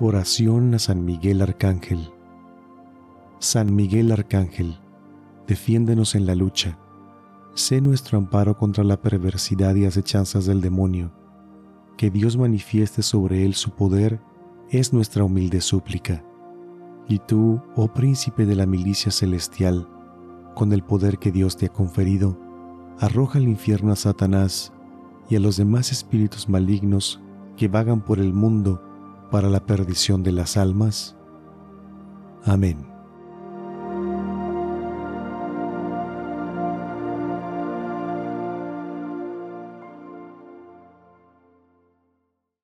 Oración a San Miguel Arcángel. San Miguel Arcángel, defiéndenos en la lucha. Sé nuestro amparo contra la perversidad y acechanzas del demonio. Que Dios manifieste sobre él su poder es nuestra humilde súplica. Y tú, oh príncipe de la milicia celestial, con el poder que Dios te ha conferido, arroja al infierno a Satanás y a los demás espíritus malignos que vagan por el mundo para la perdición de las almas. Amén.